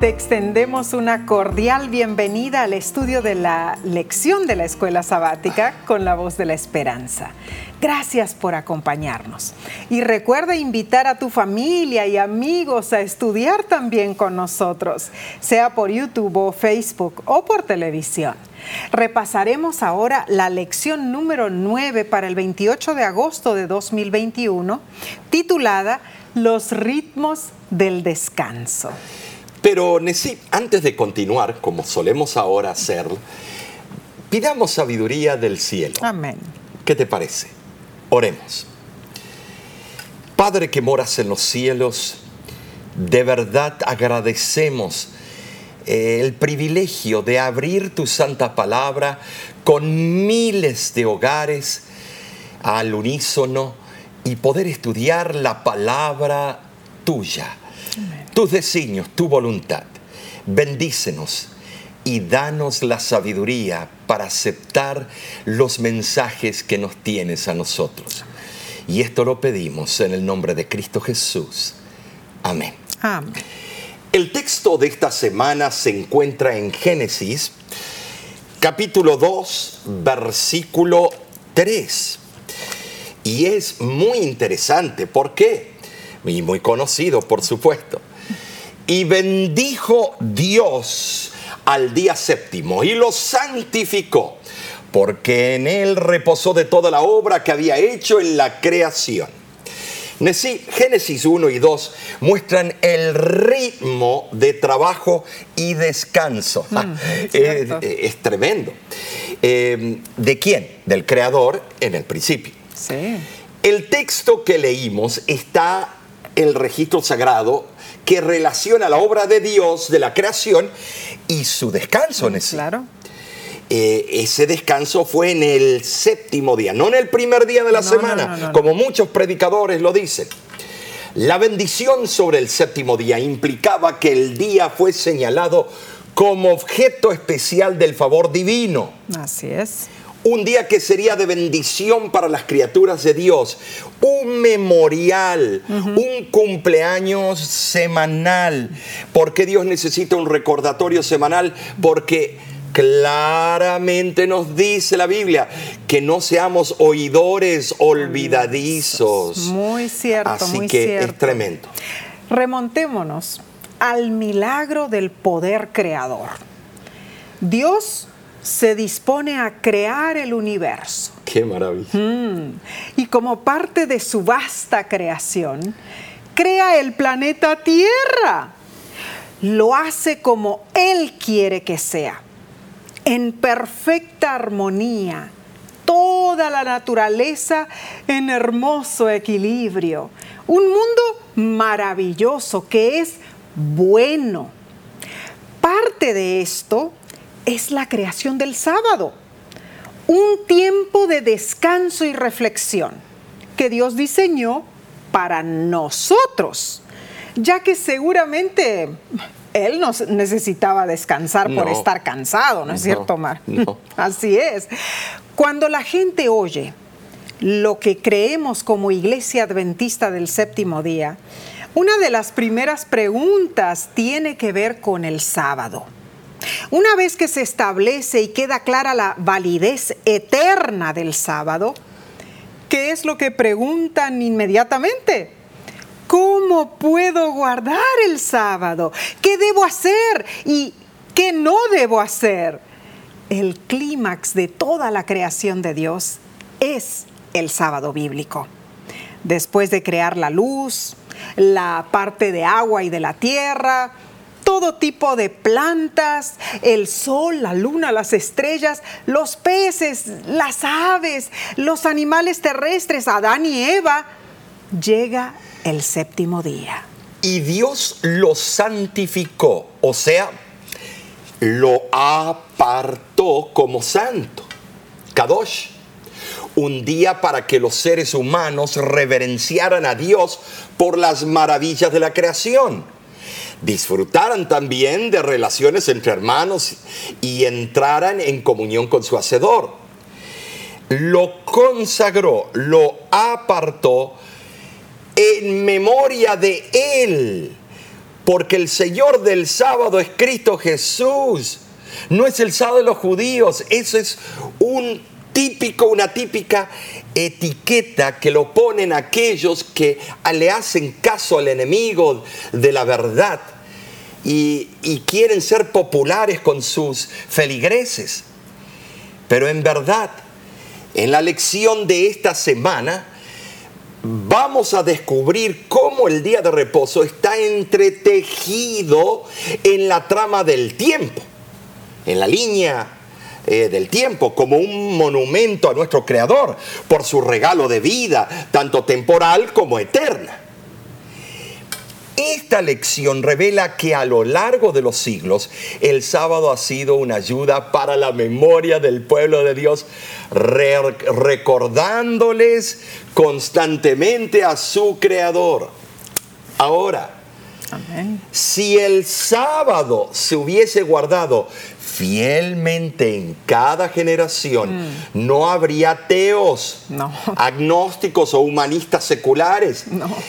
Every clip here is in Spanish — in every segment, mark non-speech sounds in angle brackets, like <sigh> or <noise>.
Te extendemos una cordial bienvenida al estudio de la lección de la escuela sabática con la voz de la esperanza. Gracias por acompañarnos. Y recuerda invitar a tu familia y amigos a estudiar también con nosotros, sea por YouTube o Facebook o por televisión. Repasaremos ahora la lección número 9 para el 28 de agosto de 2021, titulada Los ritmos del descanso. Pero antes de continuar, como solemos ahora hacer, pidamos sabiduría del cielo. Amén. ¿Qué te parece? Oremos. Padre que moras en los cielos, de verdad agradecemos eh, el privilegio de abrir tu santa palabra con miles de hogares al unísono y poder estudiar la palabra tuya tus designios, tu voluntad. Bendícenos y danos la sabiduría para aceptar los mensajes que nos tienes a nosotros. Y esto lo pedimos en el nombre de Cristo Jesús. Amén. Amén. El texto de esta semana se encuentra en Génesis, capítulo 2, versículo 3. Y es muy interesante. ¿Por qué? Y muy conocido, por supuesto. Y bendijo Dios al día séptimo y lo santificó, porque en él reposó de toda la obra que había hecho en la creación. Génesis 1 y 2 muestran el ritmo de trabajo y descanso. Mm, es, tremendo. Eh, ¿De quién? Del creador en el principio. Sí. El texto que leímos está el registro sagrado que relaciona la obra de Dios, de la creación, y su descanso en ese. Claro. Eh, ese descanso fue en el séptimo día, no en el primer día de la semana, como muchos predicadores lo dicen. La bendición sobre el séptimo día implicaba que el día fue señalado como objeto especial del favor divino. Así es un día que sería de bendición para las criaturas de Dios, un memorial, un cumpleaños semanal. ¿Por qué Dios necesita un recordatorio semanal? Porque claramente nos dice la Biblia que no seamos oidores olvidadizos. Muy cierto, Así muy que es tremendo. Remontémonos al milagro del poder creador. Dios se dispone a crear el universo. Qué maravilla. Mm. Y como parte de su vasta creación, crea el planeta Tierra. Lo hace como Él quiere que sea, en perfecta armonía, toda la naturaleza en hermoso equilibrio. Un mundo maravilloso que es bueno. Parte de esto es la creación del sábado, un tiempo de descanso y reflexión que Dios diseñó para nosotros, ya que seguramente Él nos necesitaba descansar por estar cansado, ¿no es cierto, Mar? <laughs> Así es. Cuando la gente oye lo que creemos como iglesia adventista del séptimo día, una de las primeras preguntas tiene que ver con el sábado. Una vez que se establece y queda clara la validez eterna del sábado, ¿qué es lo que preguntan inmediatamente? ¿Cómo puedo guardar el sábado? ¿Qué debo hacer y qué no debo hacer? El clímax de toda la creación de Dios es el sábado bíblico. Después de crear la luz, la parte de agua y de la tierra, todo tipo de plantas, el sol, la luna, las estrellas, los peces, las aves, los animales terrestres, Adán y Eva, llega el séptimo día. Y Dios lo santificó, o sea, lo apartó como santo. Kadosh. Un día para que los seres humanos reverenciaran a Dios por las maravillas de la creación disfrutaran también de relaciones entre hermanos y entraran en comunión con su Hacedor. Lo consagró, lo apartó en memoria de Él, porque el Señor del sábado es Cristo Jesús. No es el sábado de los judíos, eso es un típico, una típica etiqueta que lo ponen aquellos que le hacen caso al enemigo de la verdad y, y quieren ser populares con sus feligreses. Pero en verdad, en la lección de esta semana, vamos a descubrir cómo el día de reposo está entretejido en la trama del tiempo, en la línea eh, del tiempo, como un monumento a nuestro Creador por su regalo de vida, tanto temporal como eterna. Esta lección revela que a lo largo de los siglos el sábado ha sido una ayuda para la memoria del pueblo de Dios, recordándoles constantemente a su Creador. Ahora, si el sábado se hubiese guardado fielmente en cada generación, mm. no habría ateos, agnósticos o humanistas seculares.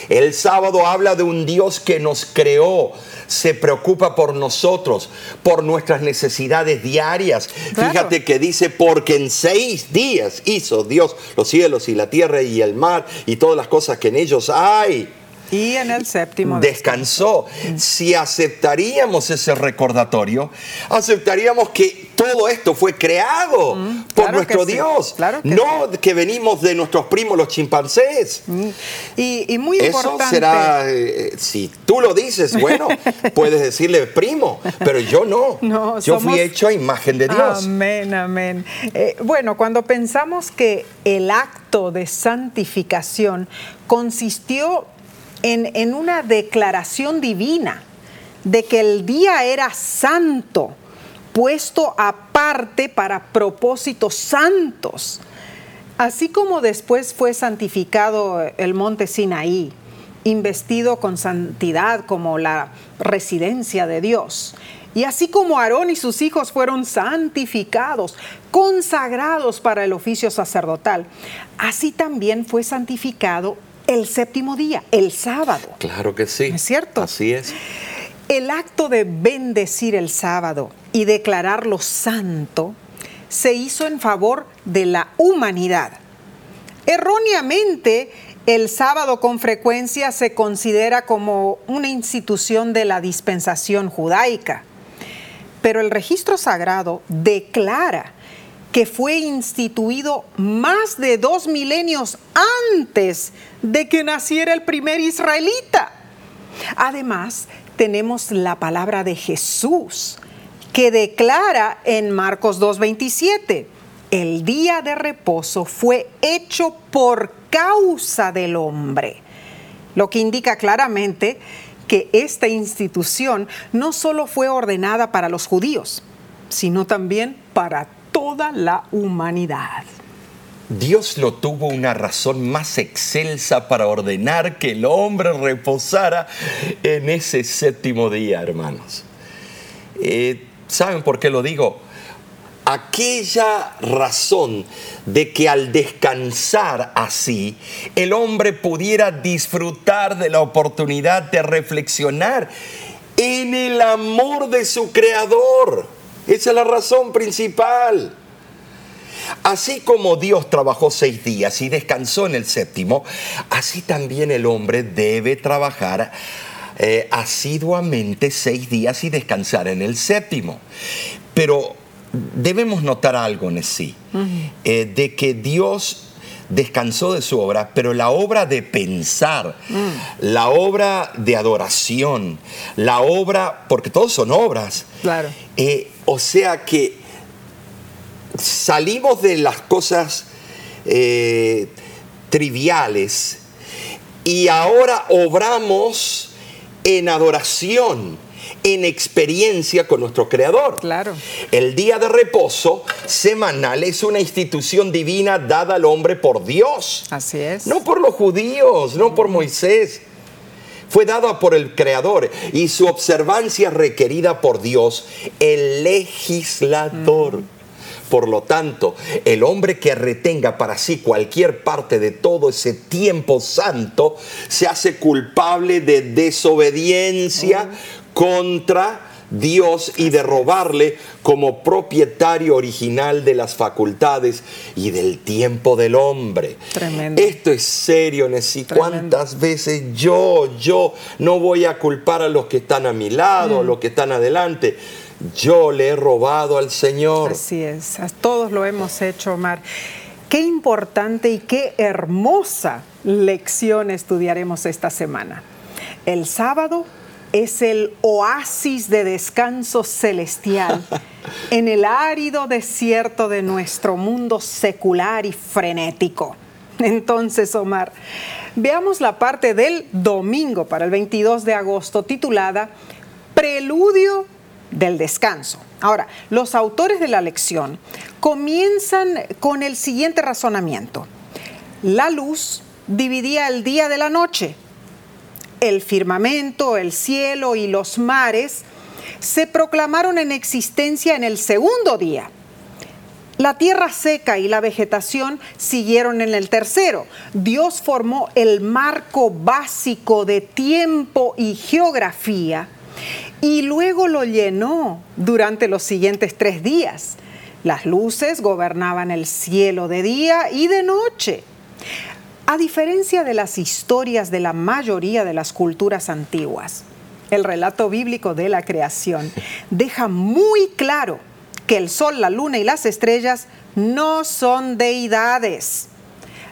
El sábado habla de un Dios que nos creó, se preocupa por nosotros, por nuestras necesidades diarias. Fíjate que dice, porque en seis días hizo Dios los cielos y la tierra y el mar y todas las cosas que en ellos hay. Y en el séptimo descansó. Si aceptaríamos ese recordatorio, aceptaríamos que todo esto fue creado mm, por nuestro Dios. no que venimos de nuestros primos los chimpancés. Mm, y, muy Eso será, eh, si tú lo dices, bueno, <laughs> puedes decirle primo, pero yo no. yo fui hecho a imagen de Dios. Amén, amén. Eh, bueno, cuando pensamos que el acto de santificación consistió en, una declaración divina de que el día era santo, puesto aparte para propósitos santos. Así como después fue santificado el monte Sinaí, investido con santidad como la residencia de Dios. Y así como Aarón y sus hijos fueron santificados, consagrados para el oficio sacerdotal, así también fue santificado el séptimo día, el sábado. Claro que sí. ¿Es cierto? Así es. El acto de bendecir el sábado y declararlo santo se hizo en favor de la humanidad. Erróneamente, el sábado con frecuencia se considera como una institución de la dispensación judaica, pero el registro sagrado declara que fue instituido más de dos milenios antes de que naciera el primer israelita. Además, tenemos la palabra de Jesús que declara en Marcos 2.27, el día de reposo fue hecho por causa del hombre, lo que indica claramente que esta institución no solo fue ordenada para los judíos, sino también para toda la humanidad. Dios no tuvo una razón más excelsa para ordenar que el hombre reposara en ese séptimo día, hermanos. Eh, ¿Saben por qué lo digo? Aquella razón de que al descansar así, el hombre pudiera disfrutar de la oportunidad de reflexionar en el amor de su creador. Esa es la razón principal. Así como Dios trabajó seis días y descansó en el séptimo, así también el hombre debe trabajar eh, asiduamente seis días y descansar en el séptimo. Pero debemos notar algo en sí, eh, de que Dios descansó de su obra, pero la obra de pensar, mm. la obra de adoración, la obra, porque todos son obras. Claro. Eh, o sea que salimos de las cosas eh, triviales y ahora obramos en adoración, en experiencia con nuestro Creador. Claro. El día de reposo semanal es una institución divina dada al hombre por Dios. Así es. No por los judíos, no por Moisés. Fue dada por el Creador y su observancia requerida por Dios, el legislador. Por lo tanto, el hombre que retenga para sí cualquier parte de todo ese tiempo santo se hace culpable de desobediencia contra Dios y de robarle como propietario original de las facultades y del tiempo del hombre. Tremendo. Esto es serio, Nessie. ¿Cuántas veces yo, yo no voy a culpar a los que están a mi lado, a los que están adelante? Yo le he robado al Señor. Así es, a todos lo hemos hecho, Omar. Qué importante y qué hermosa lección estudiaremos esta semana. El sábado es el oasis de descanso celestial <laughs> en el árido desierto de nuestro mundo secular y frenético. Entonces, Omar, veamos la parte del domingo para el 22 de agosto titulada Preludio del descanso. Ahora, los autores de la lección comienzan con el siguiente razonamiento. La luz dividía el día de la noche. El firmamento, el cielo y los mares se proclamaron en existencia en el segundo día. La tierra seca y la vegetación siguieron en el tercero. Dios formó el marco básico de tiempo y geografía y luego lo llenó durante los siguientes tres días. Las luces gobernaban el cielo de día y de noche. A diferencia de las historias de la mayoría de las culturas antiguas, el relato bíblico de la creación deja muy claro que el sol, la luna y las estrellas no son deidades.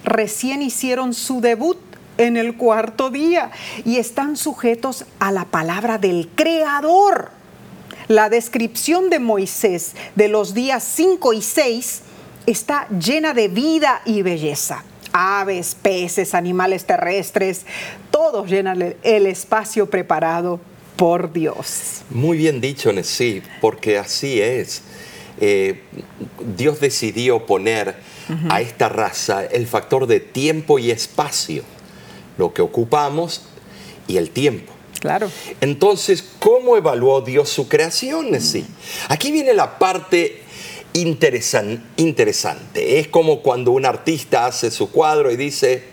Recién hicieron su debut en el cuarto día y están sujetos a la palabra del Creador. La descripción de Moisés de los días 5 y 6 está llena de vida y belleza. Aves, peces, animales terrestres, todos llenan el espacio preparado por Dios. Muy bien dicho, sí, porque así es. Eh, Dios decidió poner a esta raza el factor de tiempo y espacio, lo que ocupamos y el tiempo. Claro. Entonces, ¿cómo evaluó Dios su creación? Sí. Aquí viene la parte interesan- interesante. Es como cuando un artista hace su cuadro y dice,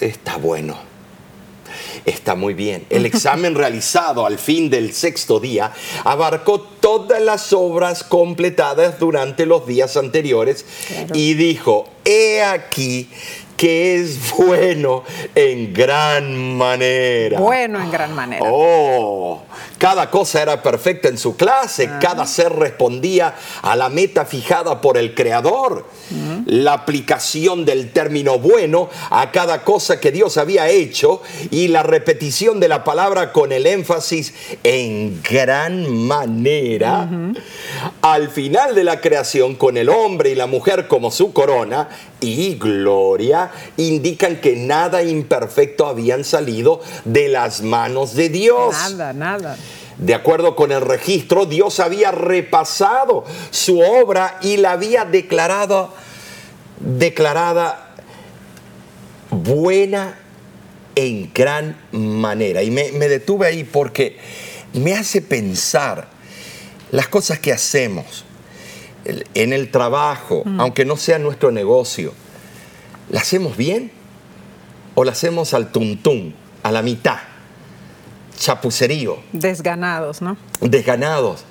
está bueno, está muy bien. El <laughs> examen realizado al fin del sexto día abarcó todas las obras completadas durante los días anteriores Claro. y dijo, he aquí que es bueno en gran manera. Bueno en gran manera. Oh, cada cosa era perfecta en su clase, cada ser respondía a la meta fijada por el Creador. La aplicación del término bueno a cada cosa que Dios había hecho y la repetición de la palabra con el énfasis en gran manera. Al final de la creación, con el hombre y la mujer como su corona y gloria, indican que nada imperfecto habían salido de las manos de Dios. Nada, nada. De acuerdo con el registro, Dios había repasado su obra y la había declarado declarada buena en gran manera. Y me, me detuve ahí porque me hace pensar las cosas que hacemos en el trabajo, aunque no sea nuestro negocio. ¿La hacemos bien o la hacemos al tuntún, a la mitad? Chapucerío Desganados, ¿no? desganados.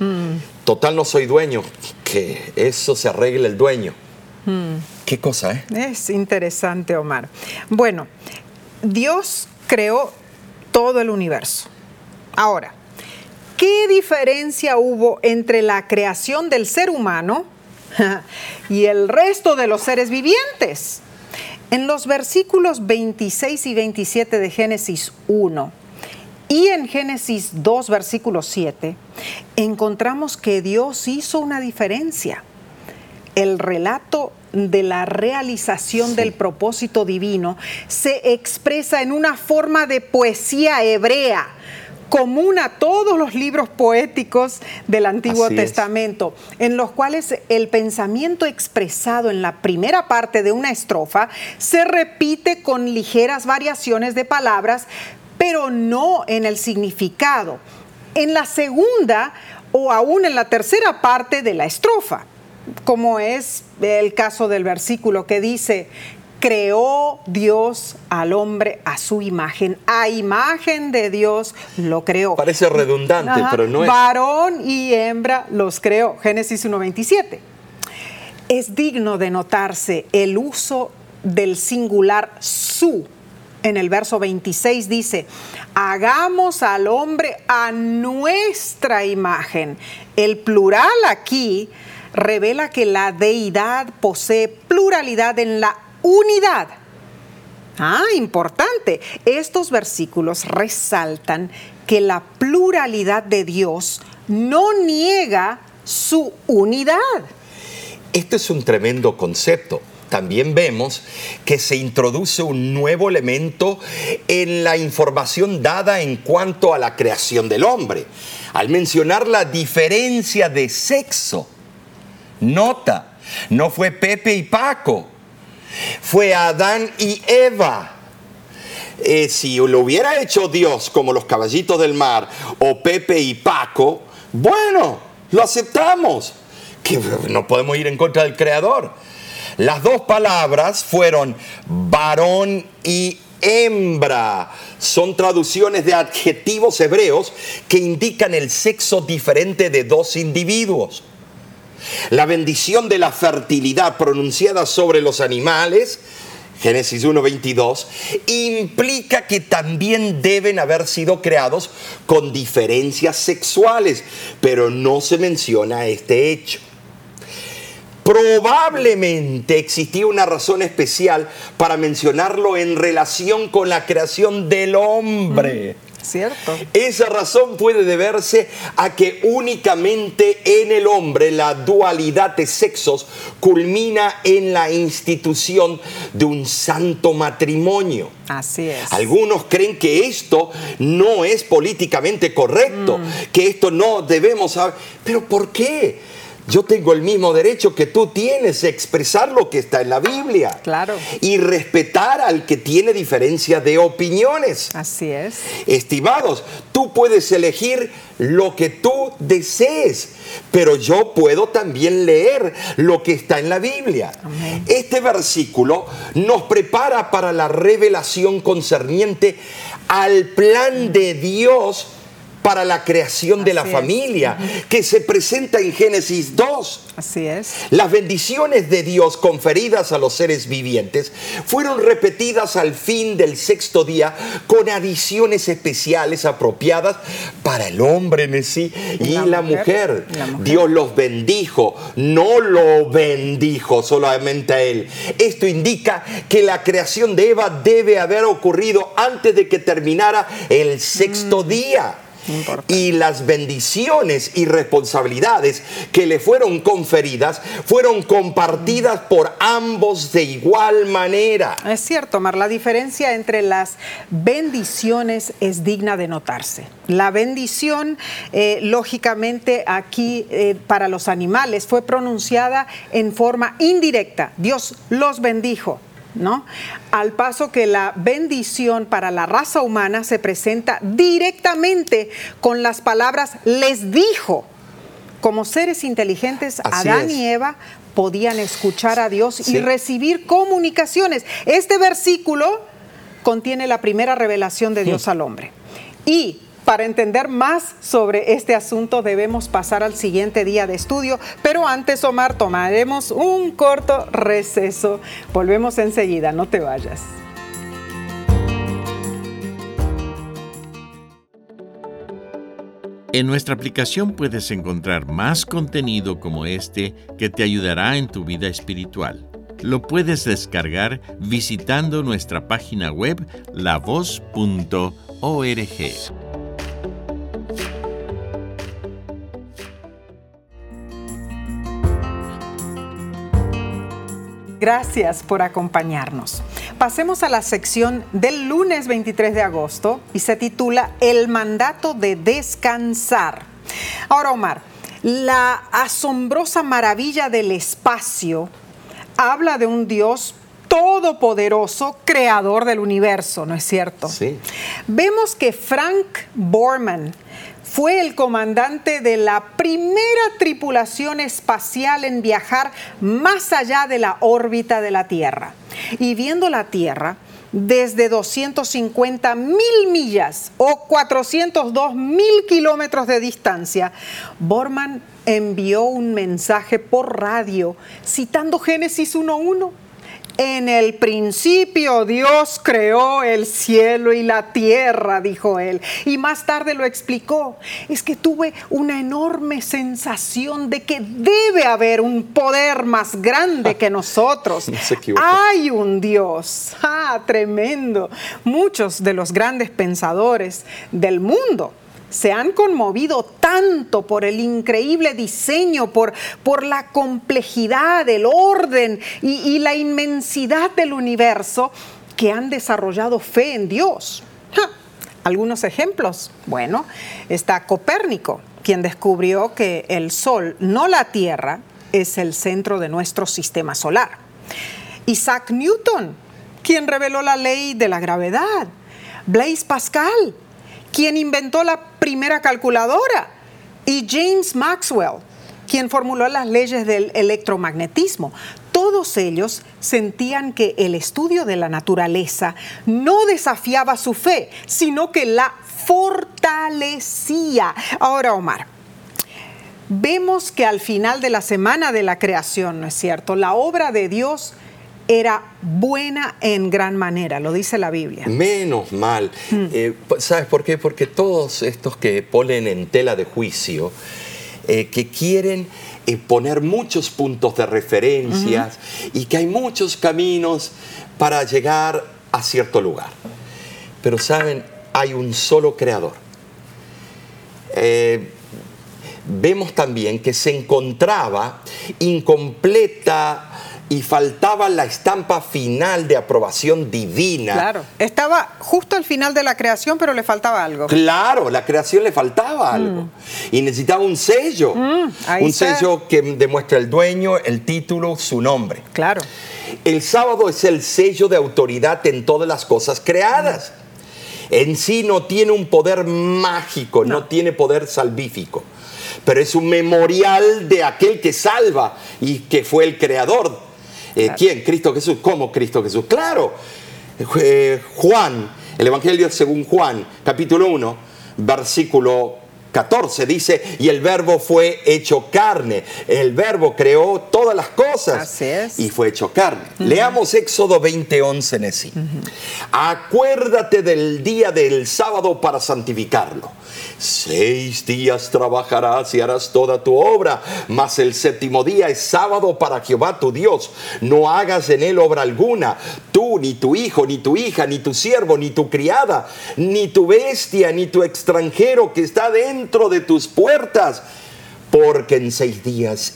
Total no soy dueño, que eso se arregle el dueño. Qué cosa, ¿eh? Es interesante, Omar. Bueno, Dios creó todo el universo. Ahora, ¿qué diferencia hubo entre la creación del ser humano <laughs> y el resto de los seres vivientes? En los versículos 26 y 27 de Génesis 1 y en Génesis 2, versículo 7, encontramos que Dios hizo una diferencia el relato de la realización del propósito divino se expresa en una forma de poesía hebrea común a todos los libros poéticos del Antiguo Así es. Testamento, en los cuales el pensamiento expresado en la primera parte de una estrofa se repite con ligeras variaciones de palabras, pero no en el significado. En la segunda o aún en la tercera parte de la estrofa. Como es el caso del versículo que dice, creó Dios al hombre a su imagen. A imagen de Dios lo creó. Parece redundante, pero no es. Varón y hembra los creó. Génesis 1.27. Es digno de notarse el uso del singular su. En el verso 26 dice, hagamos al hombre a nuestra imagen. El plural aquí revela que la deidad posee pluralidad en la unidad. Ah, importante. Estos versículos resaltan que la pluralidad de Dios no niega su unidad. Esto es un tremendo concepto. También vemos que se introduce un nuevo elemento en la información dada en cuanto a la creación del hombre. Al mencionar la diferencia de sexo, nota, no fue Pepe y Paco, fue Adán y Eva. Eh, si lo hubiera hecho Dios como los caballitos del mar o Pepe y Paco, bueno, lo aceptamos. Que no podemos ir en contra del Creador. Las dos palabras fueron varón y hembra. Son traducciones de adjetivos hebreos que indican el sexo diferente de dos individuos. La bendición de la fertilidad pronunciada sobre los animales, Génesis 1.22, implica que también deben haber sido creados con diferencias sexuales, pero no se menciona este hecho. Probablemente existía una razón especial para mencionarlo en relación con la creación del hombre. Cierto. Esa razón puede deberse a que únicamente en el hombre la dualidad de sexos culmina en la institución de un santo matrimonio. Así es. Algunos creen que esto no es políticamente correcto, mm. que esto no debemos saber. Pero ¿por qué? Yo tengo el mismo derecho que tú tienes de expresar lo que está en la Biblia. Claro. Y respetar al que tiene diferencia de opiniones. Así es. Estimados, tú puedes elegir lo que tú desees, pero yo puedo también leer lo que está en la Biblia. Este versículo nos prepara para la revelación concerniente al plan de Dios para la creación de la familia, que se presenta en Génesis 2. Así es. Las bendiciones de Dios conferidas a los seres vivientes fueron repetidas al fin del sexto día con adiciones especiales apropiadas para el hombre en sí y la, mujer. Dios los bendijo, no lo bendijo solamente a él. Esto indica que la creación de Eva debe haber ocurrido antes de que terminara el sexto mm. día y las bendiciones y responsabilidades que le fueron conferidas fueron compartidas por ambos de igual manera. Es cierto, Mar, la diferencia entre las bendiciones es digna de notarse. La bendición, eh, lógicamente, aquí eh, para los animales fue pronunciada en forma indirecta. Dios los bendijo. ¿No? Al paso que la bendición para la raza humana se presenta directamente con las palabras les dijo. Como seres inteligentes, Adán y Eva podían escuchar a Dios y recibir comunicaciones. Este versículo contiene la primera revelación de Dios al hombre. Y para entender más sobre este asunto debemos pasar al siguiente día de estudio, pero antes, Omar, tomaremos un corto receso. Volvemos enseguida, no te vayas. En nuestra aplicación puedes encontrar más contenido como este que te ayudará en tu vida espiritual. Lo puedes descargar visitando nuestra página web lavoz.org. Gracias por acompañarnos. Pasemos a la sección del lunes 23 de agosto y se titula El mandato de descansar. Ahora, Omar, la asombrosa maravilla del espacio habla de un Dios todopoderoso, creador del universo, ¿no es cierto? Sí. Vemos que Frank Borman fue el comandante de la primera tripulación espacial en viajar más allá de la órbita de la Tierra. Y viendo la Tierra desde 250 mil millas o 402 mil kilómetros de distancia, Borman envió un mensaje por radio citando Génesis 1.1 en el principio Dios creó el cielo y la tierra, dijo él. Y más tarde lo explicó. Es que tuve una enorme sensación de que debe haber un poder más grande que <laughs> nosotros. Hay un Dios. Ah, tremendo. Muchos de los grandes pensadores del mundo se han conmovido tanto por el increíble diseño, por, por la complejidad, el orden y, la inmensidad del universo, que han desarrollado fe en Dios. Algunos ejemplos. Bueno, está Copérnico, quien descubrió que el Sol, no la Tierra, es el centro de nuestro sistema solar. Isaac Newton, quien reveló la ley de la gravedad. Blaise Pascal, quien inventó la primera calculadora, y James Maxwell, quien formuló las leyes del electromagnetismo. Todos ellos sentían que el estudio de la naturaleza no desafiaba su fe, sino que la fortalecía. Ahora, Omar, vemos que al final de la semana de la creación, ¿no es cierto? La obra de Dios era buena en gran manera, lo dice la Biblia. Menos mal. Hmm. Eh, ¿Sabes por qué? Porque todos estos que ponen en tela de juicio, eh, que quieren eh, poner muchos puntos de referencias y que hay muchos caminos para llegar a cierto lugar. Pero saben, hay un solo creador. vemos también que se encontraba incompleta y faltaba la estampa final de aprobación divina. Claro, estaba justo al final de la creación, pero le faltaba algo. Claro, la creación le faltaba mm. algo. Y necesitaba un sello. Mm, un sello que demuestra el dueño, el título, su nombre. Claro. El sábado es el sello de autoridad en todas las cosas creadas. En sí no tiene un poder mágico, no tiene poder salvífico pero es un memorial de aquel que salva y que fue el creador eh, ¿Quién? Cristo Jesús. ¿Cómo Cristo Jesús? Claro. Eh, Juan, el Evangelio según Juan, capítulo 1, versículo 14 dice, y el verbo fue hecho carne. El verbo creó todas las cosas y fue hecho carne. Leamos Éxodo 20, 11 en sí. Acuérdate del día del sábado para santificarlo. Seis días trabajarás y harás toda tu obra, mas el séptimo día es sábado para Jehová tu Dios. No hagas en él obra alguna, tú, ni tu hijo, ni tu hija, ni tu siervo, ni tu criada, ni tu bestia, ni tu extranjero que está dentro de tus puertas porque en seis días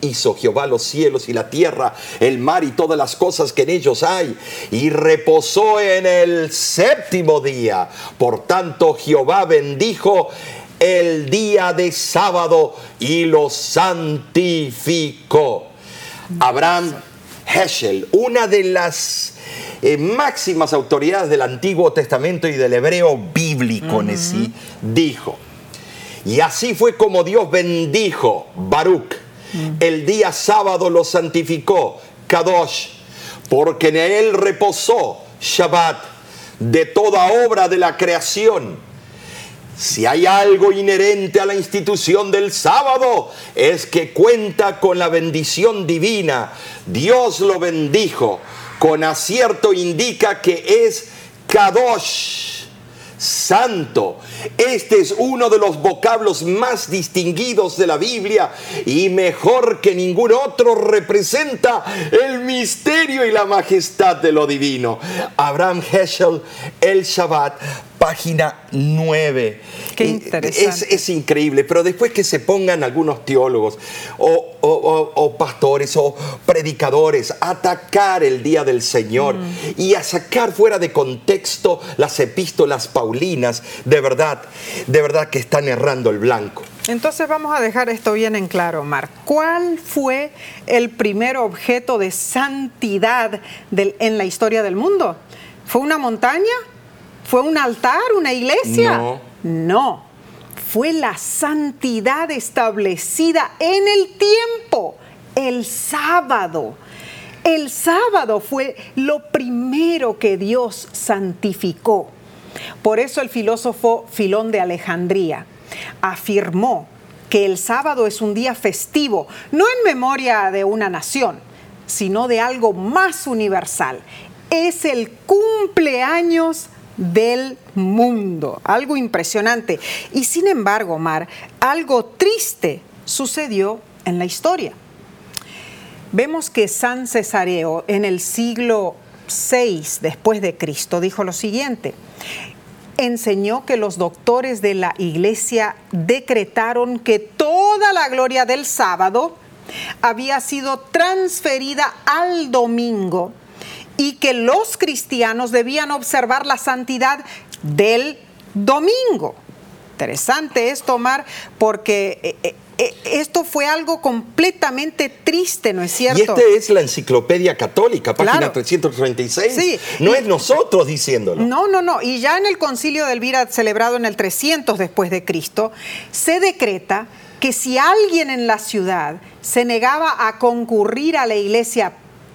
hizo Jehová los cielos y la tierra, el mar y todas las cosas que en ellos hay, y reposó en el séptimo día. Por tanto, Jehová bendijo el día de sábado y lo santificó. Abraham Heschel, una de las eh, máximas autoridades del Antiguo Testamento y del hebreo bíblico, en sí, dijo, y así fue como Dios bendijo Baruch. El día sábado lo santificó, Kadosh, porque en él reposó Shabbat de toda obra de la creación. Si hay algo inherente a la institución del sábado, es que cuenta con la bendición divina. Dios lo bendijo. Con acierto indica que es Kadosh santo. Este es uno de los vocablos más distinguidos de la Biblia y mejor que ningún otro representa el misterio y la majestad de lo divino. Abraham Heschel, el Shabbat, página 9. Qué interesante. Es, increíble, pero después que se pongan algunos teólogos o, pastores o predicadores a atacar el día del Señor mm. y a sacar fuera de contexto las epístolas paulinas, de verdad, de verdad que están errando el blanco. Entonces vamos a dejar esto bien en claro, Mar. ¿Cuál fue el primer objeto de santidad en la historia del mundo? ¿Fue una montaña? ¿Fue un altar, una iglesia? No. No. fue la santidad establecida en el tiempo, el sábado. El sábado fue lo primero que Dios santificó. Por eso el filósofo Filón de Alejandría afirmó que el sábado es un día festivo, no en memoria de una nación, sino de algo más universal. Es el cumpleaños del mundo, algo impresionante. Y sin embargo, Mar, algo triste sucedió en la historia. Vemos que San Cesareo en el siglo VI después de Cristo dijo lo siguiente: enseñó que los doctores de la iglesia decretaron que toda la gloria del sábado había sido transferida al domingo y que los cristianos debían observar la santidad del domingo. Interesante es tomar porque eh, eh, eh, esto fue algo completamente triste, ¿no es cierto? Y esta es la enciclopedia católica, página 336. Sí. No es nosotros diciéndolo. No, no, no. Y ya en el concilio de Elvira, celebrado en el 300 después de Cristo, se decreta que si alguien en la ciudad se negaba a concurrir a la iglesia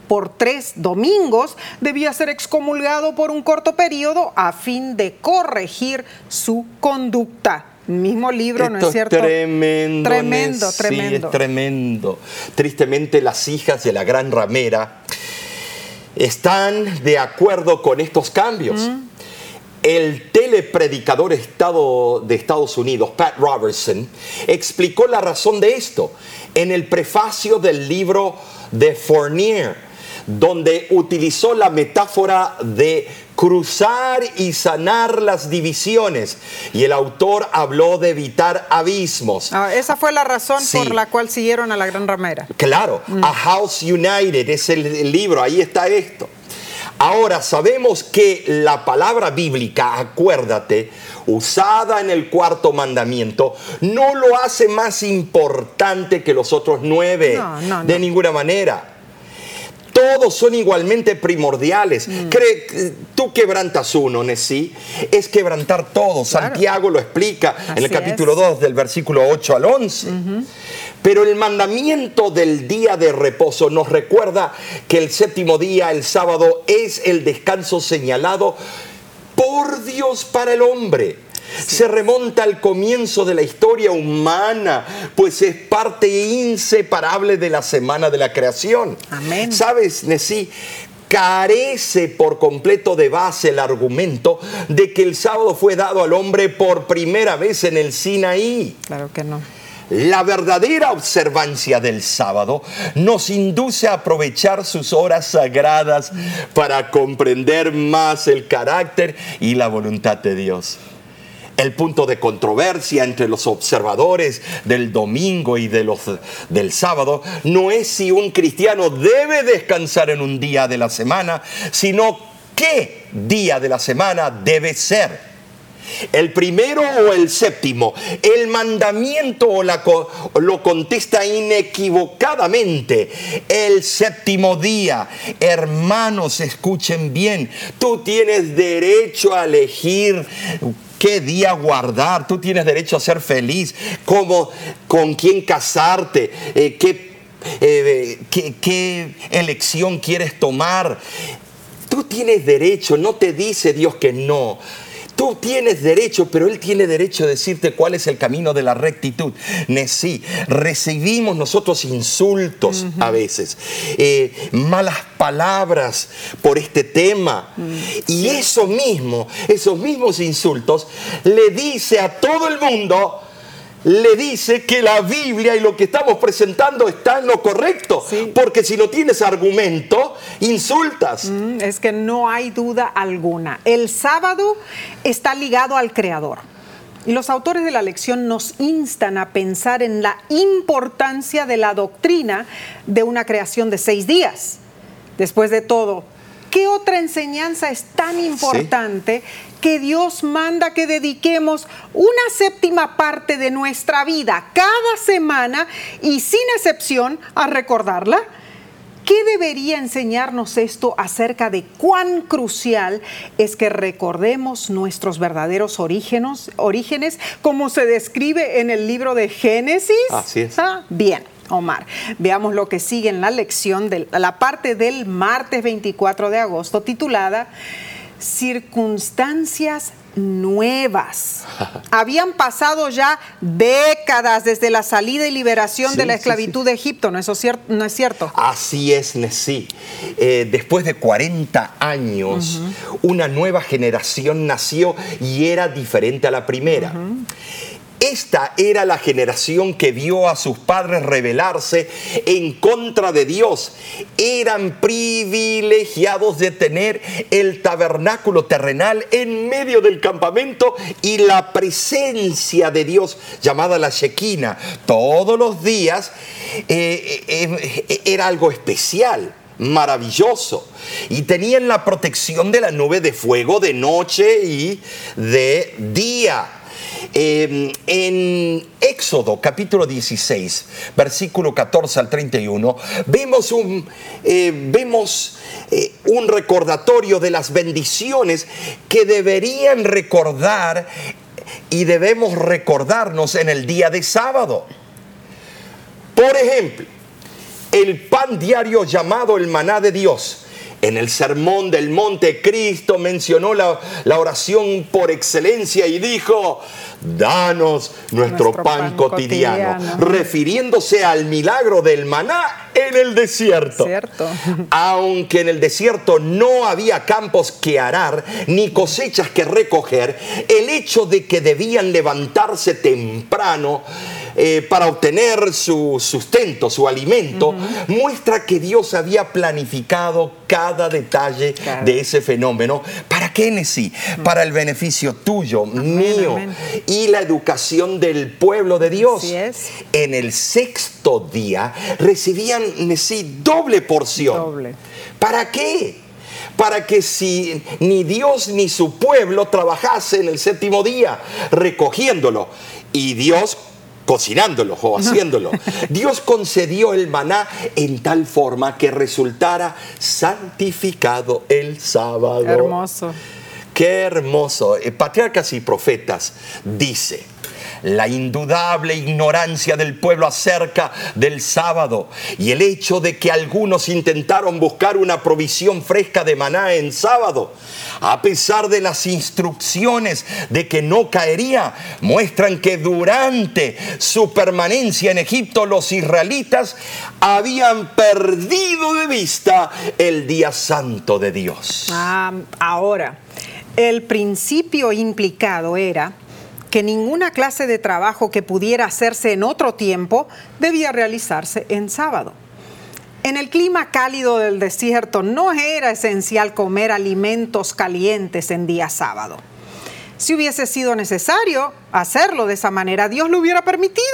por tres domingos, debía ser excomulgado por un corto periodo a fin de corregir su conducta mismo libro, ¿no es cierto? tremendo. Tremendo, tremendo. Es tremendo. Tristemente las hijas de la gran ramera están de acuerdo con estos cambios. Mm. El telepredicador estado de Estados Unidos, Pat Robertson, explicó la razón de esto en el prefacio del libro de Fournier donde utilizó la metáfora de cruzar y sanar las divisiones. Y el autor habló de evitar abismos. Ah, esa fue la razón por la cual siguieron a la Gran Ramera. Claro, mm. A House United es el libro, ahí está esto. Ahora sabemos que la palabra bíblica, acuérdate, usada en el cuarto mandamiento, no lo hace más importante que los otros nueve, de ninguna manera todos son igualmente primordiales. Mm. tú quebrantas uno, Nesí, es quebrantar todo. Santiago lo explica en el capítulo 2 del versículo 8 al 11. Pero el mandamiento del día de reposo nos recuerda que el séptimo día, el sábado, es el descanso señalado por Dios para el hombre se remonta al comienzo de la historia humana, pues es parte inseparable de la semana de la creación. Amén. ¿Sabes, Nesí? carece por completo de base el argumento de que el sábado fue dado al hombre por primera vez en el Sinaí. Claro que no. La verdadera observancia del sábado nos induce a aprovechar sus horas sagradas para comprender más el carácter y la voluntad de Dios el punto de controversia entre los observadores del domingo y de los, del sábado no es si un cristiano debe descansar en un día de la semana, sino qué día de la semana debe ser. El primero o el séptimo. El mandamiento lo contesta inequivocadamente. El séptimo día. Hermanos, escuchen bien. Tú tienes derecho a elegir qué día guardar, tú tienes derecho a ser feliz, cómo, con quién casarte, eh, eh, qué, qué elección quieres tomar. Tú tienes derecho, no te dice Dios que no. Tú tienes derecho, pero Él tiene derecho a decirte cuál es el camino de la rectitud. Sí, recibimos nosotros insultos a veces, eh, malas palabras por este tema. Mm, y eso mismo, esos mismos insultos, le dice a todo el mundo, le dice que la Biblia y lo que estamos presentando está en lo correcto. Porque si no tienes argumento, insultas. Mm, es que no hay duda alguna. El sábado está ligado al Creador. Y los autores de la lección nos instan a pensar en la importancia de la doctrina de una creación de seis días. Después de todo, ¿qué otra enseñanza es tan importante que Dios manda que dediquemos una séptima parte de nuestra vida cada semana y sin excepción a recordarla? ¿Qué debería enseñarnos esto acerca de cuán crucial es que recordemos nuestros verdaderos orígenes, orígenes como se describe en el libro de Génesis? Así es. Ah, bien. Omar, veamos lo que sigue en la lección de la parte del martes 24 de agosto titulada Circunstancias nuevas. <laughs> Habían pasado ya décadas desde la salida y liberación de la esclavitud de Egipto, ¿no, ¿no es cierto? Así es, Nesí. Eh, después de 40 años, una nueva generación nació y era diferente a la primera. Esta era la generación que vio a sus padres rebelarse en contra de Dios. Eran privilegiados de tener el tabernáculo terrenal en medio del campamento y la presencia de Dios llamada la Shequina todos los días eh, eh, eh, era algo especial maravilloso. Y tenían la protección de la nube de fuego de noche y de día. Em, en Éxodo capítulo 16, versículo 14 al 31, vemos un, eh, vemos, eh, un recordatorio de las bendiciones que deberían recordar y debemos recordarnos en el día de sábado. Por ejemplo, el pan diario llamado el maná de Dios en el sermón del monte, Cristo mencionó la, oración por excelencia y dijo, danos nuestro, pan, cotidiano, refiriéndose al milagro del maná en el desierto. Cierto. Aunque en el desierto no había campos que arar ni cosechas que recoger, el hecho de que debían levantarse temprano eh, para obtener su sustento, su alimento, muestra que Dios había planificado cada detalle de ese fenómeno. ¿Para qué, Nesí? Para el beneficio tuyo, mío y la educación del pueblo de Dios. En el sexto día recibían, Nesí, doble porción. Doble. ¿Para qué? para que si ni Dios ni su pueblo trabajase en el séptimo día, recogiéndolo. Y Dios cocinándolo o haciéndolo. <laughs> Dios concedió el maná en tal forma que resultara santificado el sábado. Hermoso. Qué hermoso. Eh, Patriarcas y profetas dice, la indudable ignorancia del pueblo acerca del sábado y el hecho de que algunos intentaron buscar una provisión fresca de maná en sábado, a pesar de las instrucciones de que no caería, muestran que durante su permanencia en Egipto los israelitas habían perdido de vista el día santo de Dios. Ah, ahora, el principio implicado era que ninguna clase de trabajo que pudiera hacerse en otro tiempo debía realizarse en sábado. En el clima cálido del desierto no era esencial comer alimentos calientes en día sábado. Si hubiese sido necesario hacerlo de esa manera, Dios lo hubiera permitido,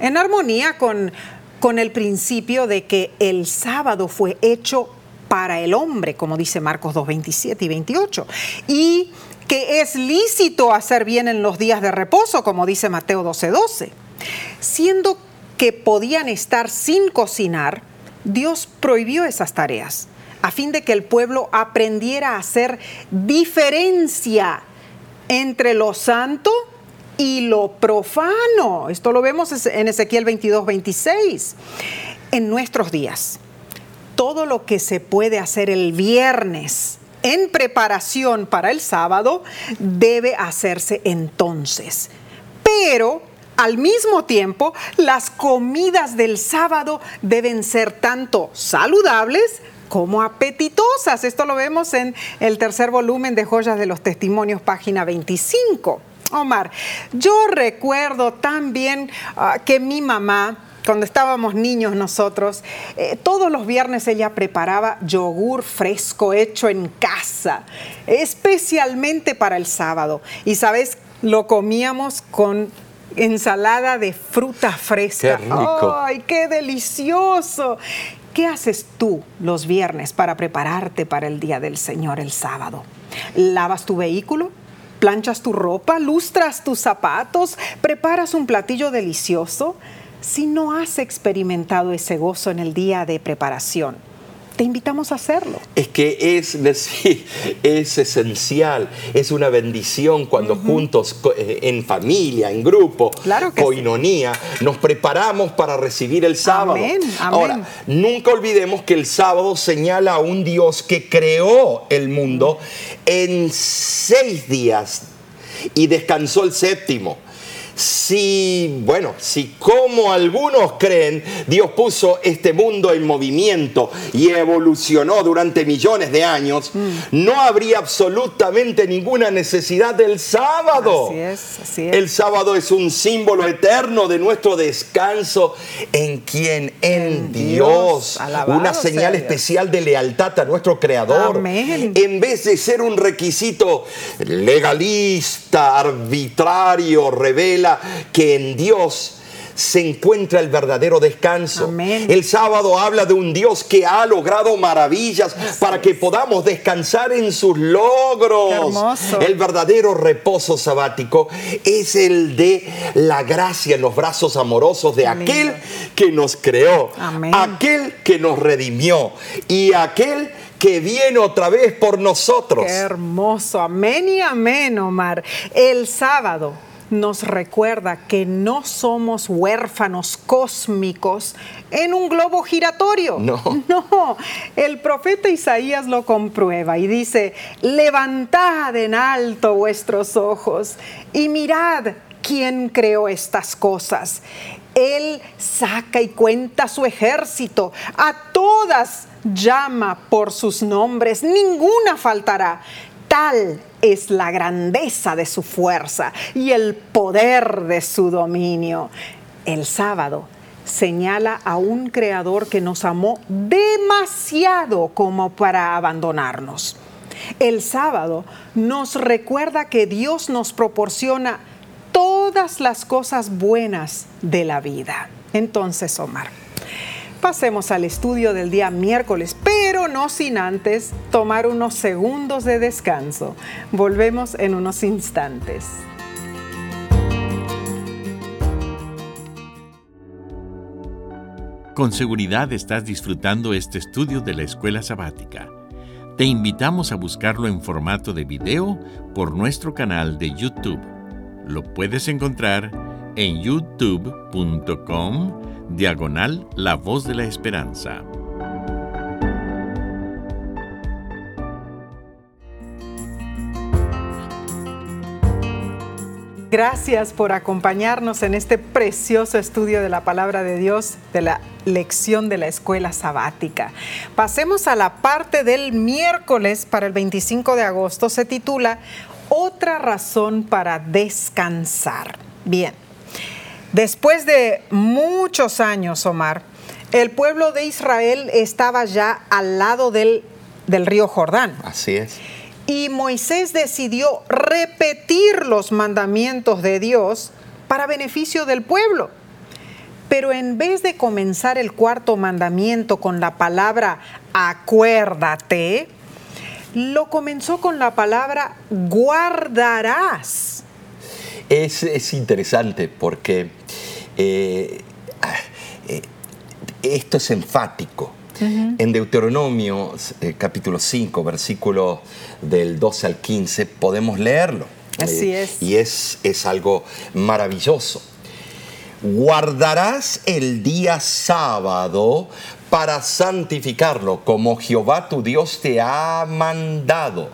en armonía con, con el principio de que el sábado fue hecho para el hombre, como dice Marcos 2, 27 y 28. Y que es lícito hacer bien en los días de reposo, como dice Mateo 12:12. 12. Siendo que podían estar sin cocinar, Dios prohibió esas tareas a fin de que el pueblo aprendiera a hacer diferencia entre lo santo y lo profano. Esto lo vemos en Ezequiel 22, 26. En nuestros días, todo lo que se puede hacer el viernes en preparación para el sábado debe hacerse entonces. Pero al mismo tiempo, las comidas del sábado deben ser tanto saludables como apetitosas. Esto lo vemos en el tercer volumen de Joyas de los Testimonios, página 25. Omar, yo recuerdo también ah, que mi mamá cuando estábamos niños nosotros, eh, todos los viernes ella preparaba yogur fresco hecho en casa, especialmente para el sábado. Y sabes, lo comíamos con ensalada de fruta fresca. ¡Qué rico! ¡Ay, qué delicioso! ¿Qué haces tú los viernes para prepararte para el Día del Señor el sábado? ¿Lavas tu vehículo? planchas tu ropa, lustras tus zapatos, preparas un platillo delicioso. Si no has experimentado ese gozo en el día de preparación, te invitamos a hacerlo. Es que es, <laughs> es esencial, es una bendición cuando juntos, eh, en familia, en grupo, claro coinonía, nos preparamos para recibir el sábado. Amén, Ahora, nunca olvidemos que el sábado señala a un Dios que creó el mundo en seis días y descansó el séptimo si, bueno, si como algunos creen, Dios puso este mundo en movimiento y evolucionó durante millones de años, mm. no habría absolutamente ninguna necesidad del sábado. Así es, así es. El sábado es un símbolo eterno de nuestro descanso en quien, en, Dios. una señal especial de lealtad a nuestro Creador. Amén. En vez de ser un requisito legalista, arbitrario, rebelde, que en Dios se encuentra el verdadero descanso. El sábado habla de un Dios que ha logrado maravillas para que podamos descansar en sus logros. El verdadero reposo sabático es el de la gracia en los brazos amorosos de aquel que nos creó, aquel que nos redimió y aquel que viene otra vez por nosotros. Qué hermoso. Amén y amén, Omar. El sábado nos recuerda que no somos huérfanos cósmicos en un globo giratorio. No. <laughs> No, el profeta Isaías lo comprueba y dice, levantad en alto vuestros ojos y mirad quién creó estas cosas. Él saca y cuenta su ejército, a todas llama por sus nombres, ninguna faltará. Tal es la grandeza de su fuerza y el poder de su dominio. El sábado señala a un creador que nos amó demasiado como para abandonarnos. El sábado nos recuerda que Dios nos proporciona todas las cosas buenas de la vida. Entonces, Omar, pasemos al estudio del día miércoles, pero no sin antes tomar unos segundos de descanso. Volvemos en unos instantes. Con seguridad estás disfrutando este estudio de la escuela sabática. Te invitamos a buscarlo en formato de video por nuestro canal de YouTube. Lo puedes encontrar en youtube.com diagonal La Voz de la Esperanza. Gracias por acompañarnos en este precioso estudio de la palabra de Dios, de la lección de la escuela sabática. Pasemos a la parte del miércoles para el 25 de agosto. Se titula Otra razón para descansar. Bien, Después de muchos años, Omar, el pueblo de Israel estaba ya al lado del, río Jordán. Así es. Y Moisés decidió repetir los mandamientos de Dios para beneficio del pueblo. Pero en vez de comenzar el cuarto mandamiento con la palabra acuérdate, lo comenzó con la palabra guardarás. Es, es interesante porque eh, ah, eh, esto es enfático. En Deuteronomio eh, capítulo 5, versículo del 12 al 15, podemos leerlo. Así es. Y es, es algo maravilloso. Guardarás el día sábado para santificarlo, como Jehová tu Dios te ha mandado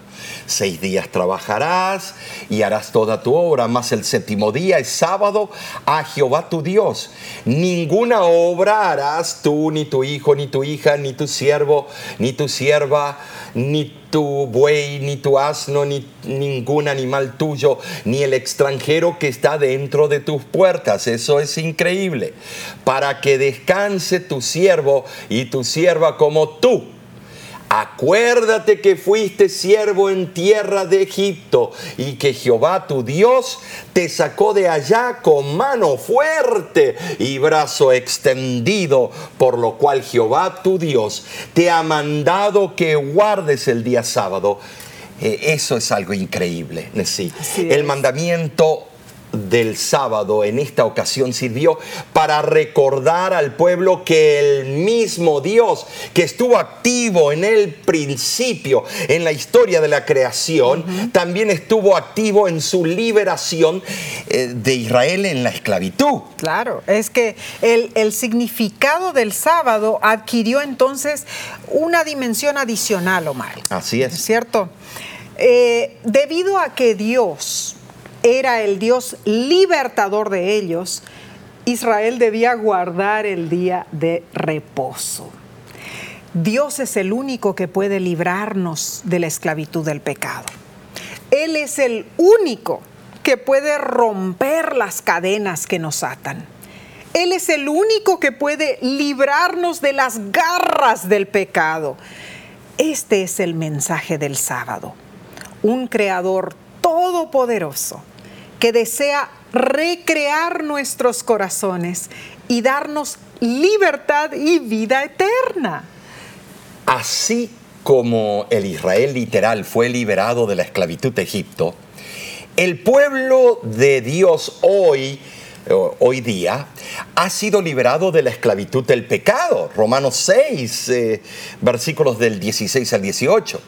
Seis días trabajarás y harás toda tu obra, mas el séptimo día es sábado a Jehová tu Dios. Ninguna obra harás tú, ni tu hijo, ni tu hija, ni tu siervo, ni tu sierva, ni tu buey, ni tu asno, ni ningún animal tuyo, ni el extranjero que está dentro de tus puertas. Eso es increíble. Para que descanse tu siervo y tu sierva como tú Acuérdate que fuiste siervo en tierra de Egipto y que Jehová tu Dios te sacó de allá con mano fuerte y brazo extendido, por lo cual Jehová tu Dios te ha mandado que guardes el día sábado. Eh, eso es algo increíble, sí. El mandamiento del sábado en esta ocasión sirvió para recordar al pueblo que el mismo Dios que estuvo activo en el principio, en la historia de la creación, también estuvo activo en su liberación eh, de Israel en la esclavitud. Claro, es que el, el significado del sábado adquirió entonces una dimensión adicional, Omar. Así es. ¿Cierto? Eh, debido a que Dios era el Dios libertador de ellos, Israel debía guardar el día de reposo. Dios es el único que puede librarnos de la esclavitud del pecado. Él es el único que puede romper las cadenas que nos atan. Él es el único que puede librarnos de las garras del pecado. Este es el mensaje del sábado. Un creador todopoderoso que desea recrear nuestros corazones y darnos libertad y vida eterna. Así como el Israel literal fue liberado de la esclavitud de Egipto, el pueblo de Dios hoy, eh, hoy día, ha sido liberado de la esclavitud del pecado. Romanos 6, eh, versículos del 16 al 18.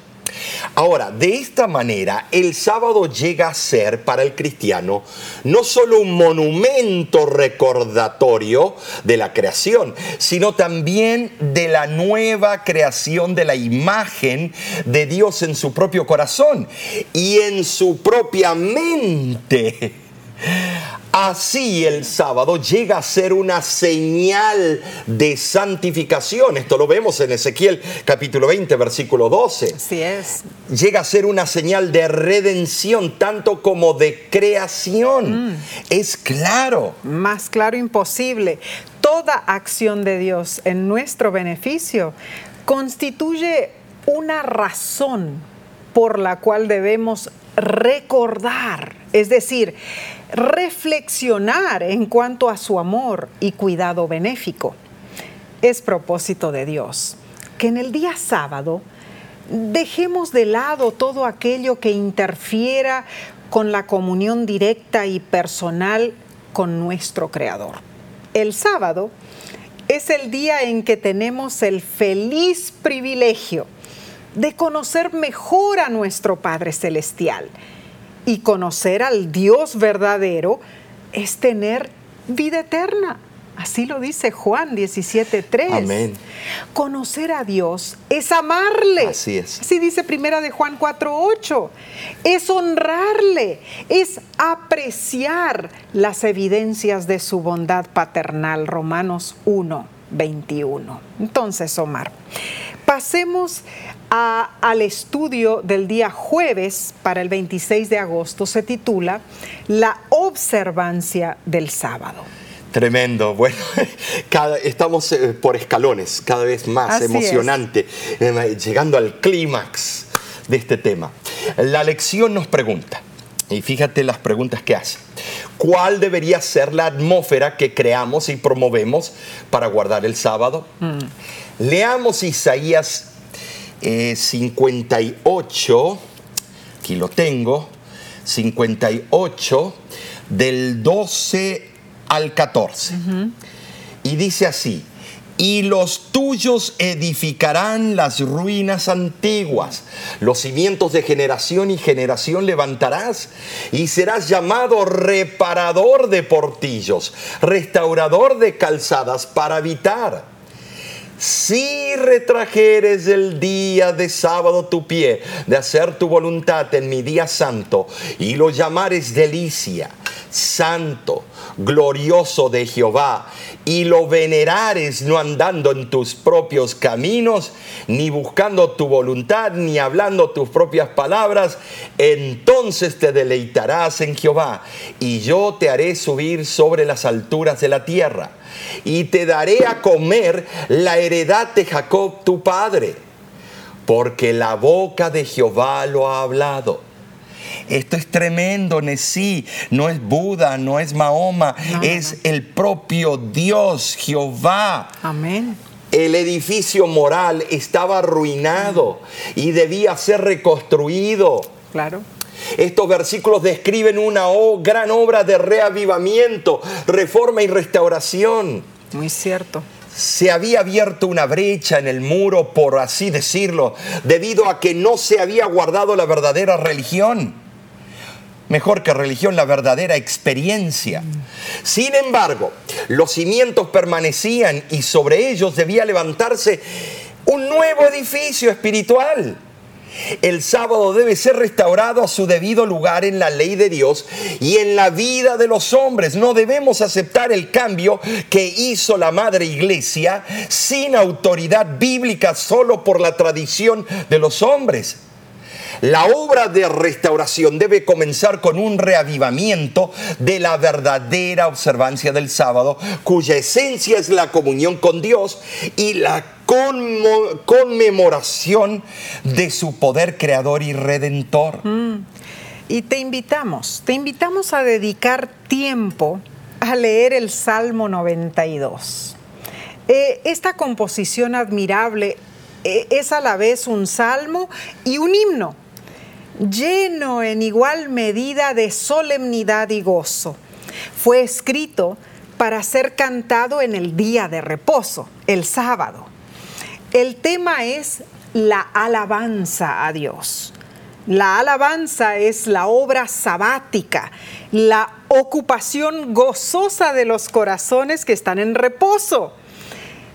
Ahora, de esta manera, el sábado llega a ser para el cristiano no solo un monumento recordatorio de la creación, sino también de la nueva creación de la imagen de Dios en su propio corazón y en su propia mente. Así el sábado llega a ser una señal de santificación. Esto lo vemos en Ezequiel capítulo 20, versículo 12. Así es. Llega a ser una señal de redención, tanto como de creación. Mm. Es claro. Más claro imposible. Toda acción de Dios en nuestro beneficio constituye una razón por la cual debemos recordar, es decir, reflexionar en cuanto a su amor y cuidado benéfico. Es propósito de Dios que en el día sábado dejemos de lado todo aquello que interfiera con la comunión directa y personal con nuestro Creador. El sábado es el día en que tenemos el feliz privilegio de conocer mejor a nuestro Padre Celestial. Y conocer al Dios verdadero es tener vida eterna. Así lo dice Juan 17:3. Amén. Conocer a Dios es amarle. Así es. Así dice Primera de Juan 4:8. Es honrarle, es apreciar las evidencias de su bondad paternal. Romanos 1:21. Entonces, Omar, pasemos al estudio del día jueves para el 26 de agosto. Se titula La observancia del sábado. Tremendo. Bueno, <laughs> estamos eh, por escalones, cada vez más emocionante, eh, llegando al clímax de este tema. La lección nos pregunta, y fíjate las preguntas que hace. ¿Cuál debería ser la atmósfera que creamos y promovemos para guardar el sábado? Mm. Leamos Isaías 58, eh, aquí lo tengo, 58 del 12 al 14. Y dice así, y los tuyos edificarán las ruinas antiguas, los cimientos de generación y generación levantarás, y serás llamado reparador de portillos, restaurador de calzadas para habitar si retrajeres el día de sábado tu pie de hacer tu voluntad en mi día santo y lo llamares delicia, santo, glorioso de Jehová, y lo venerares no andando en tus propios caminos, ni buscando tu voluntad, ni hablando tus propias palabras, entonces te deleitarás en Jehová, y yo te haré subir sobre las alturas de la tierra y te daré a comer la heredad de Jacob tu padre, porque la boca de Jehová lo ha hablado. Esto es tremendo, Nesí. No es Buda, no es Mahoma, es el propio Dios, Jehová. Amén. El edificio moral estaba arruinado y debía ser reconstruido. Claro. Estos versículos describen una gran obra de reavivamiento, reforma y restauración. Muy cierto. Se había abierto una brecha en el muro, por así decirlo, debido a que no se había guardado la verdadera religión. Mejor que religión, la verdadera experiencia. Sin embargo, los cimientos permanecían y sobre ellos debía levantarse un nuevo edificio espiritual. El sábado debe ser restaurado a su debido lugar en la ley de Dios y en la vida de los hombres. No debemos aceptar el cambio que hizo la Madre Iglesia sin autoridad bíblica, solo por la tradición de los hombres. La obra de restauración debe comenzar con un reavivamiento de la verdadera observancia del sábado, cuya esencia es la comunión con Dios y la conmemoración de su poder creador y redentor. Mm. Y te invitamos, te invitamos a dedicar tiempo a leer el Salmo 92. Eh, esta composición admirable eh, es a la vez un salmo y un himno lleno en igual medida de solemnidad y gozo. Fue escrito para ser cantado en el día de reposo, el sábado. El tema es la alabanza a Dios. La alabanza es la obra sabática, la ocupación gozosa de los corazones que están en reposo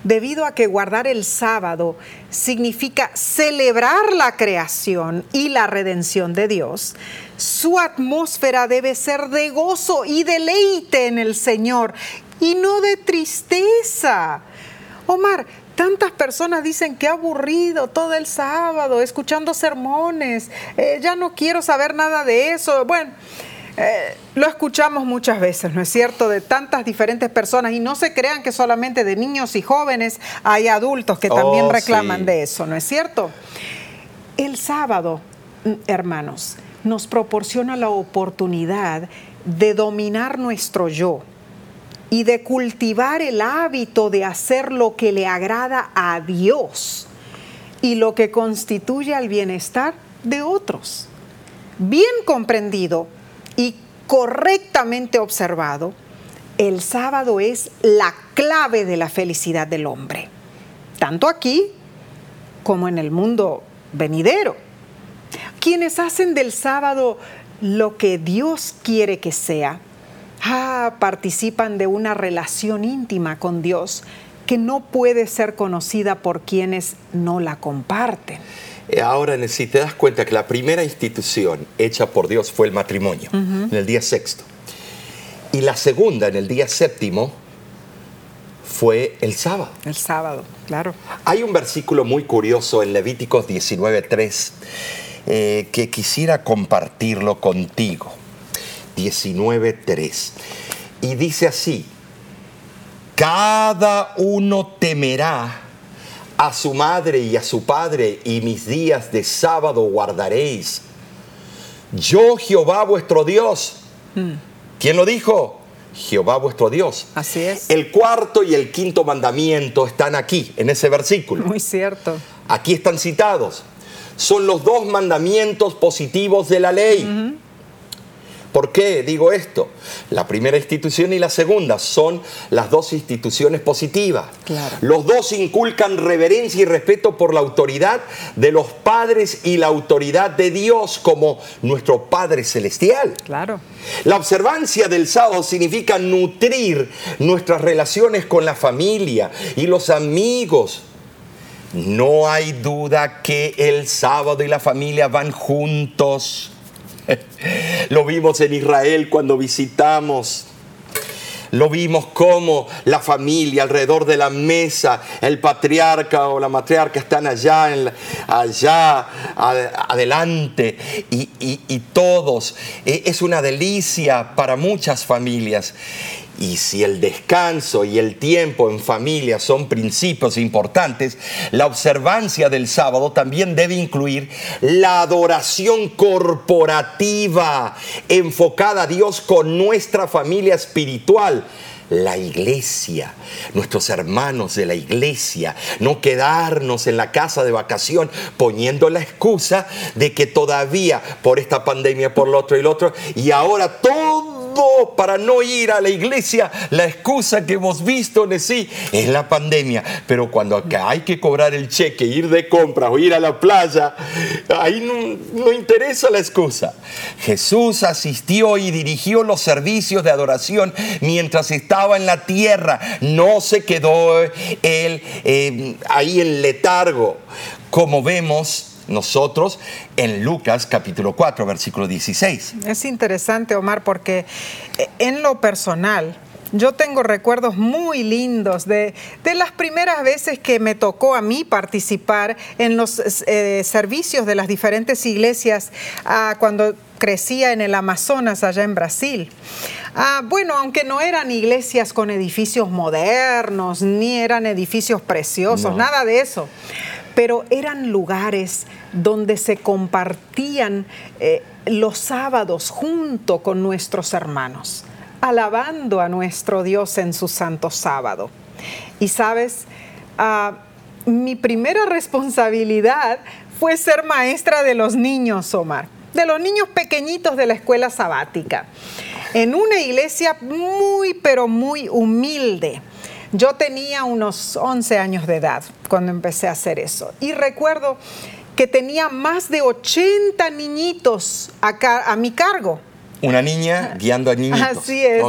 debido a que guardar el sábado significa celebrar la creación y la redención de Dios, su atmósfera debe ser de gozo y deleite en el Señor y no de tristeza. Omar, tantas personas dicen que aburrido todo el sábado, escuchando sermones, eh, ya no quiero saber nada de eso. Bueno, eh, lo escuchamos muchas veces, ¿no es cierto? De tantas diferentes personas y no se crean que solamente de niños y jóvenes hay adultos que también oh, reclaman de eso, ¿no es cierto? El sábado, mm, hermanos, nos proporciona la oportunidad de dominar nuestro yo y de cultivar el hábito de hacer lo que le agrada a Dios y lo que constituye al bienestar de otros. Bien comprendido, y correctamente observado, el sábado es la clave de la felicidad del hombre, tanto aquí como en el mundo venidero. Quienes hacen del sábado lo que Dios quiere que sea, ah, participan de una relación íntima con Dios que no puede ser conocida por quienes no la comparten. Eh, ahora, si te das cuenta que la primera institución hecha por Dios fue el matrimonio, en el día sexto. Y la segunda, en el día séptimo, fue el sábado. El sábado, claro. Hay un versículo muy curioso en Levíticos 19.3 eh, que quisiera compartirlo contigo. 19.3. Y dice así, cada uno temerá a su madre y a su padre, y mis días de sábado guardaréis. Yo, Jehová vuestro Dios. Hmm. ¿Quién lo dijo? Jehová vuestro Dios. Así es. El cuarto y el quinto mandamiento están aquí, en ese versículo. Muy cierto. Aquí están citados. Son los dos mandamientos positivos de la ley. ¿Por qué digo esto? La primera institución y la segunda son las dos instituciones positivas. Los dos inculcan reverencia y respeto por la autoridad de los padres y la autoridad de Dios como nuestro Padre Celestial. Claro. La observancia del sábado significa nutrir nuestras relaciones con la familia y los amigos. No hay duda que el sábado y la familia van juntos. <laughs> Lo vimos en Israel cuando visitamos. Lo vimos como la familia alrededor de la mesa, el patriarca o la matriarca están allá, allá adelante y, todos. E, es una delicia para muchas familias. Y si el descanso y el tiempo en familia son principios importantes, la observancia del sábado también debe incluir la adoración corporativa enfocada a Dios con nuestra familia espiritual, la iglesia, nuestros hermanos de la iglesia, no quedarnos en la casa de vacación poniendo la excusa de que todavía por esta pandemia, por lo otro y lo otro, y ahora todo para no ir a la iglesia, la excusa que hemos visto en sí es la pandemia. Pero cuando hay que cobrar el cheque, ir de compras o ir a la playa, ahí no, interesa la excusa. Jesús asistió y dirigió los servicios de adoración mientras estaba en la tierra. No se quedó él eh, ahí en letargo, como vemos nosotros en Lucas capítulo 4, versículo 16. Es interesante, Omar, porque eh, en lo personal, yo tengo recuerdos muy lindos de, las primeras veces que me tocó a mí participar en los eh, servicios de las diferentes iglesias ah, cuando crecía en el Amazonas, allá en Brasil. Ah, bueno, aunque no eran iglesias con edificios modernos, ni eran edificios preciosos, nada de eso pero eran lugares donde se compartían eh, los sábados junto con nuestros hermanos, alabando a nuestro Dios en su santo sábado. Y sabes, ah, mi primera responsabilidad fue ser maestra de los niños, Omar, de los niños pequeñitos de la escuela sabática, en una iglesia muy, pero muy humilde yo tenía unos 11 años de edad cuando empecé a hacer eso. Y recuerdo que tenía más de 80 niñitos a, a mi cargo. Una niña guiando a niñitos. Así es.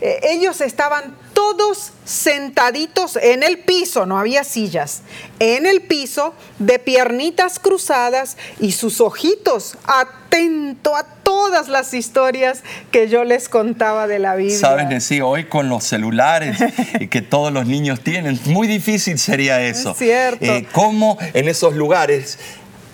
Eh, ellos estaban todos sentaditos en el piso, no había sillas, en el piso, de piernitas cruzadas y sus ojitos atento a todas las historias que yo les contaba de la vida. Saben, sí, hoy con los celulares que todos los niños tienen, muy difícil sería eso. Es cierto. Eh, ¿Cómo en esos lugares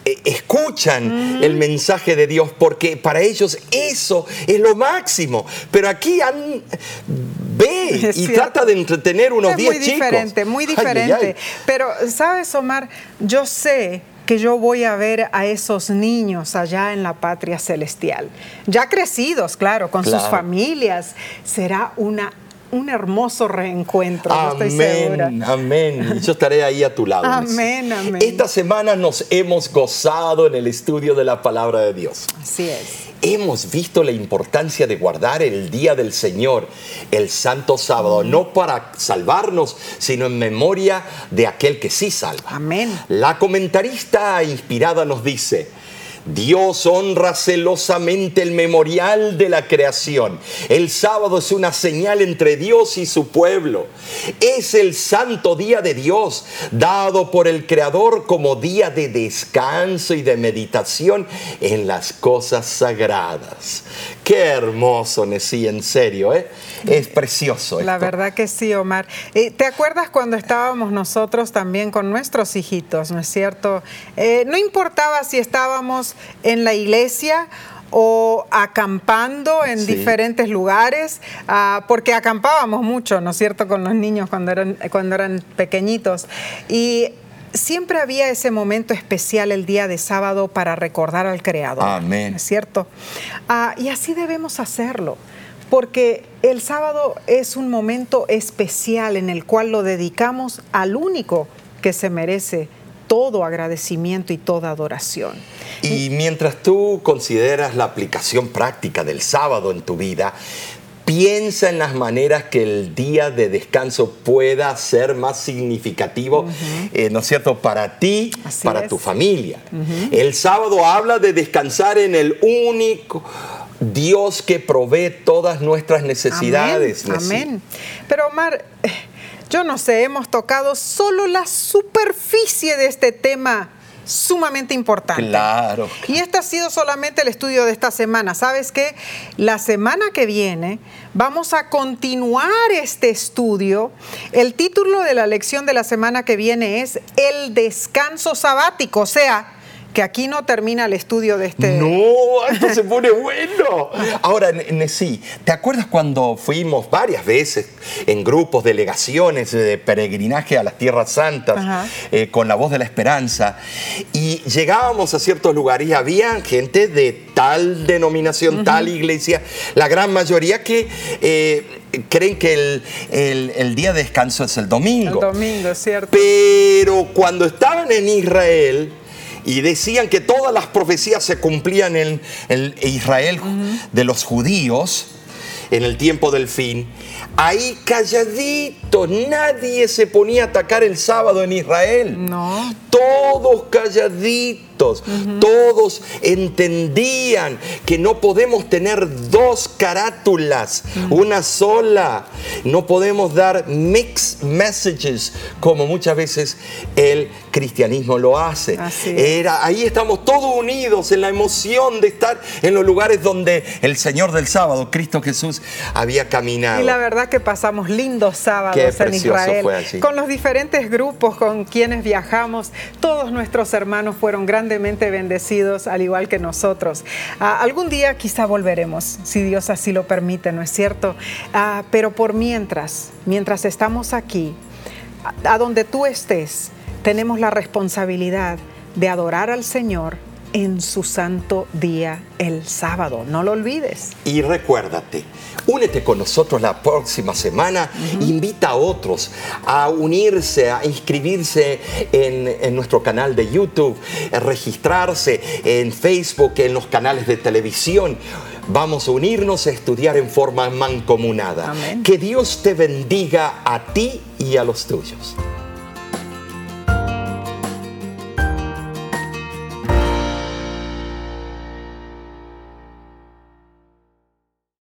eh, escuchan el mensaje de Dios porque para ellos eso es lo máximo. Pero aquí han, ve y trata de entretener unos 10 chicos. Muy diferente, muy diferente. Pero, ¿sabes, Omar? Yo sé que yo voy a ver a esos niños allá en la patria celestial, ya crecidos, claro, con sus familias. Será una un hermoso reencuentro, amén, estoy segura. Amén. Yo estaré ahí a tu lado. Amén, amén. Esta semana nos hemos gozado en el estudio de la palabra de Dios. Así es. Hemos visto la importancia de guardar el día del Señor, el santo sábado, no para salvarnos, sino en memoria de aquel que sí salva. Amén. La comentarista inspirada nos dice, Dios honra celosamente el memorial de la creación. El sábado es una señal entre Dios y su pueblo. Es el santo día de Dios, dado por el Creador como día de descanso y de meditación en las cosas sagradas. Qué hermoso, Nesí, en serio, ¿eh? Es precioso. La verdad que sí, Omar. ¿Te acuerdas cuando estábamos nosotros también con nuestros hijitos, no es cierto? Eh, no importaba si estábamos en la iglesia o acampando en diferentes lugares, ah, porque acampábamos mucho, ¿no es cierto?, con los niños cuando eran, cuando eran pequeñitos. Y siempre había ese momento especial el día de sábado para recordar al Creador. Amén. ¿Es cierto? Ah, y así debemos hacerlo, porque el sábado es un momento especial en el cual lo dedicamos al único que se merece todo agradecimiento y toda adoración. Y mientras tú consideras la aplicación práctica del sábado en tu vida, piensa en las maneras que el día de descanso pueda ser más significativo, eh, ¿no es cierto?, para ti, para tu familia. El sábado habla de descansar en el único Dios que provee todas nuestras necesidades. Amén. Amén. Pero Omar, yo no sé, hemos tocado solo la superficie de este tema sumamente importante. Claro. Y este ha sido solamente el estudio de esta semana. ¿Sabes qué? La semana que viene vamos a continuar este estudio. El título de la lección de la semana que viene es El descanso sabático, o sea, que aquí no termina el estudio de este... No, esto se pone bueno. Ahora, sí, ¿te acuerdas cuando fuimos varias veces en grupos, delegaciones de peregrinaje a las Tierras Santas eh, con la voz de la esperanza? Y llegábamos a ciertos lugares y había gente de tal denominación, tal iglesia, la gran mayoría que... Eh, creen que el, el- el día de descanso es el domingo. El domingo, ¿cierto? Pero cuando estaban en Israel y decían que todas las profecías se cumplían en, en Israel de los judíos en el tiempo del fin, ahí calladitos, nadie se ponía a atacar el sábado en Israel. No. Todos calladitos, todos entendían que no podemos tener dos carátulas, una sola. No podemos dar mixed messages como muchas veces el cristianismo lo hace. Así. Era, ahí estamos todos unidos en la emoción de estar en los lugares donde el Señor del sábado, Cristo Jesús, había caminado. Y la verdad que pasamos lindos sábados Qué en Israel con los diferentes grupos con quienes viajamos. Todos nuestros hermanos fueron bendecidos, al igual que nosotros. Ah, algún día quizá volveremos, si Dios así lo permite, ¿no es cierto? Ah, pero por mientras, mientras estamos aquí, a donde tú estés, tenemos la responsabilidad de adorar al Señor en su santo día, el sábado. No lo olvides. Y recuérdate, únete con nosotros la próxima semana, invita a otros a unirse, a inscribirse en, en nuestro canal de YouTube, a registrarse en Facebook, en los canales de televisión. Vamos a unirnos a estudiar en forma mancomunada. Amén. Que Dios te bendiga a ti y a los tuyos.